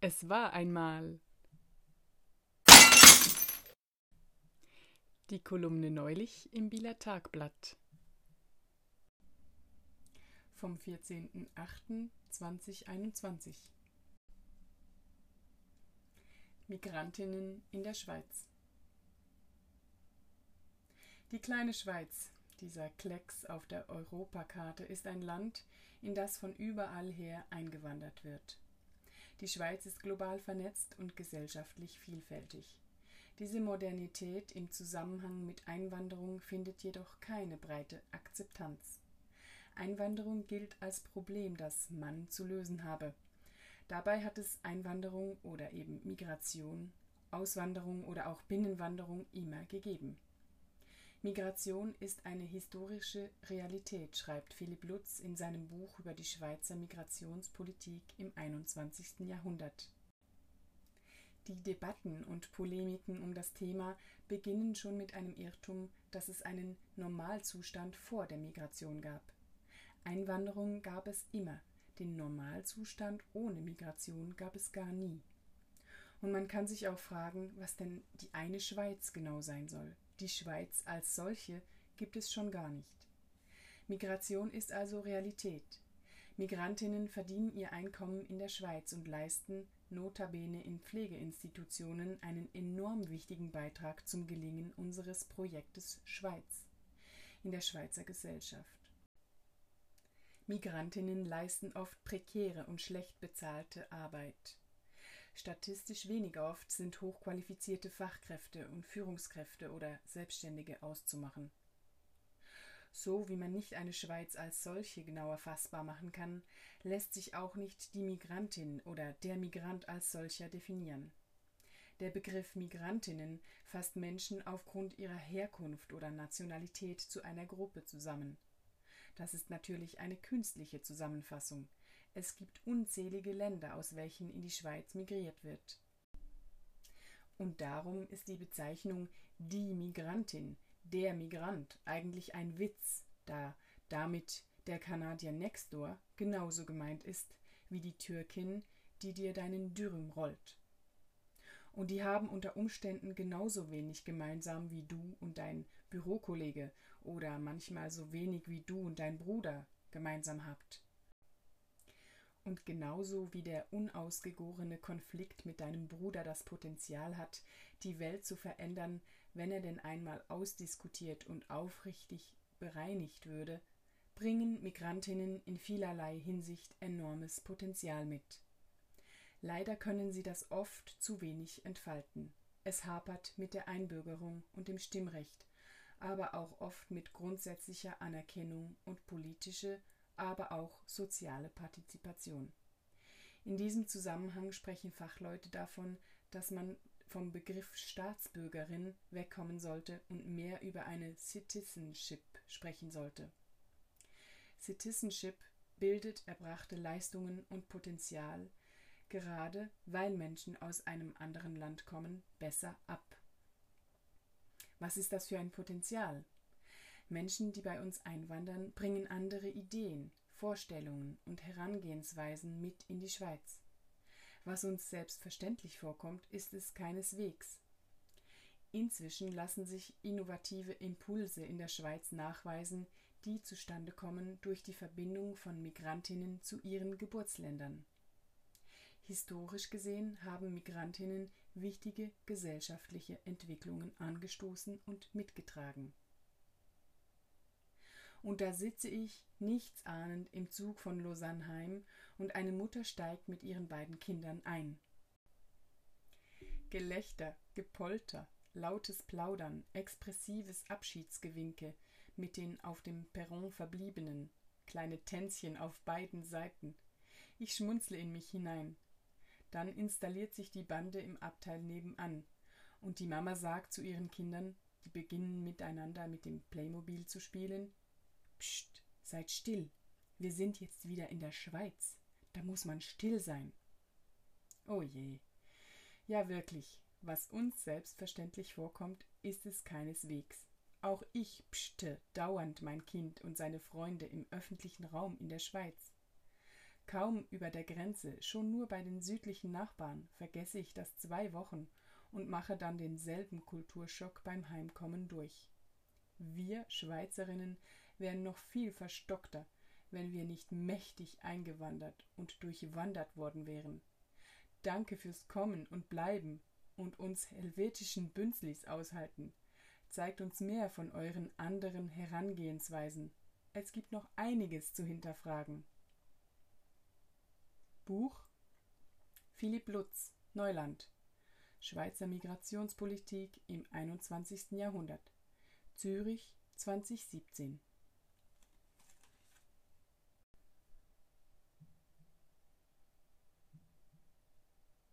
Es war einmal. Die Kolumne neulich im Bieler Tagblatt. Vom 14.08.2021. Migrantinnen in der Schweiz. Die kleine Schweiz, dieser Klecks auf der Europakarte, ist ein Land, in das von überall her eingewandert wird. Die Schweiz ist global vernetzt und gesellschaftlich vielfältig. Diese Modernität im Zusammenhang mit Einwanderung findet jedoch keine breite Akzeptanz. Einwanderung gilt als Problem, das man zu lösen habe. Dabei hat es Einwanderung oder eben Migration, Auswanderung oder auch Binnenwanderung immer gegeben. Migration ist eine historische Realität, schreibt Philipp Lutz in seinem Buch über die Schweizer Migrationspolitik im 21. Jahrhundert. Die Debatten und Polemiken um das Thema beginnen schon mit einem Irrtum, dass es einen Normalzustand vor der Migration gab. Einwanderung gab es immer, den Normalzustand ohne Migration gab es gar nie. Und man kann sich auch fragen, was denn die eine Schweiz genau sein soll. Die Schweiz als solche gibt es schon gar nicht. Migration ist also Realität. Migrantinnen verdienen ihr Einkommen in der Schweiz und leisten notabene in Pflegeinstitutionen einen enorm wichtigen Beitrag zum Gelingen unseres Projektes Schweiz in der Schweizer Gesellschaft. Migrantinnen leisten oft prekäre und schlecht bezahlte Arbeit. Statistisch weniger oft sind hochqualifizierte Fachkräfte und Führungskräfte oder Selbstständige auszumachen. So wie man nicht eine Schweiz als solche genau erfassbar machen kann, lässt sich auch nicht die Migrantin oder der Migrant als solcher definieren. Der Begriff Migrantinnen fasst Menschen aufgrund ihrer Herkunft oder Nationalität zu einer Gruppe zusammen. Das ist natürlich eine künstliche Zusammenfassung, es gibt unzählige Länder, aus welchen in die Schweiz migriert wird. Und darum ist die Bezeichnung die Migrantin, der Migrant eigentlich ein Witz, da damit der Kanadier next door genauso gemeint ist wie die Türkin, die dir deinen Dürüm rollt. Und die haben unter Umständen genauso wenig gemeinsam wie du und dein Bürokollege oder manchmal so wenig wie du und dein Bruder gemeinsam habt. Und genauso wie der unausgegorene Konflikt mit deinem Bruder das Potenzial hat, die Welt zu verändern, wenn er denn einmal ausdiskutiert und aufrichtig bereinigt würde, bringen Migrantinnen in vielerlei Hinsicht enormes Potenzial mit. Leider können sie das oft zu wenig entfalten. Es hapert mit der Einbürgerung und dem Stimmrecht, aber auch oft mit grundsätzlicher Anerkennung und politische aber auch soziale Partizipation. In diesem Zusammenhang sprechen Fachleute davon, dass man vom Begriff Staatsbürgerin wegkommen sollte und mehr über eine Citizenship sprechen sollte. Citizenship bildet erbrachte Leistungen und Potenzial, gerade weil Menschen aus einem anderen Land kommen, besser ab. Was ist das für ein Potenzial? Menschen, die bei uns einwandern, bringen andere Ideen, Vorstellungen und Herangehensweisen mit in die Schweiz. Was uns selbstverständlich vorkommt, ist es keineswegs. Inzwischen lassen sich innovative Impulse in der Schweiz nachweisen, die zustande kommen durch die Verbindung von Migrantinnen zu ihren Geburtsländern. Historisch gesehen haben Migrantinnen wichtige gesellschaftliche Entwicklungen angestoßen und mitgetragen. Und da sitze ich, nichtsahnend, im Zug von Lausanne und eine Mutter steigt mit ihren beiden Kindern ein. Gelächter, Gepolter, lautes Plaudern, expressives Abschiedsgewinke mit den auf dem Perron Verbliebenen, kleine Tänzchen auf beiden Seiten. Ich schmunzle in mich hinein. Dann installiert sich die Bande im Abteil nebenan, und die Mama sagt zu ihren Kindern, die beginnen miteinander mit dem Playmobil zu spielen, Psst, seid still. Wir sind jetzt wieder in der Schweiz. Da muss man still sein. Oh je. Ja, wirklich. Was uns selbstverständlich vorkommt, ist es keineswegs. Auch ich pschte dauernd mein Kind und seine Freunde im öffentlichen Raum in der Schweiz. Kaum über der Grenze, schon nur bei den südlichen Nachbarn, vergesse ich das zwei Wochen und mache dann denselben Kulturschock beim Heimkommen durch. Wir Schweizerinnen wären noch viel verstockter, wenn wir nicht mächtig eingewandert und durchwandert worden wären. Danke fürs Kommen und Bleiben und uns helvetischen Bünzlis aushalten. Zeigt uns mehr von euren anderen Herangehensweisen. Es gibt noch einiges zu hinterfragen. Buch Philipp Lutz Neuland Schweizer Migrationspolitik im 21. Jahrhundert Zürich 2017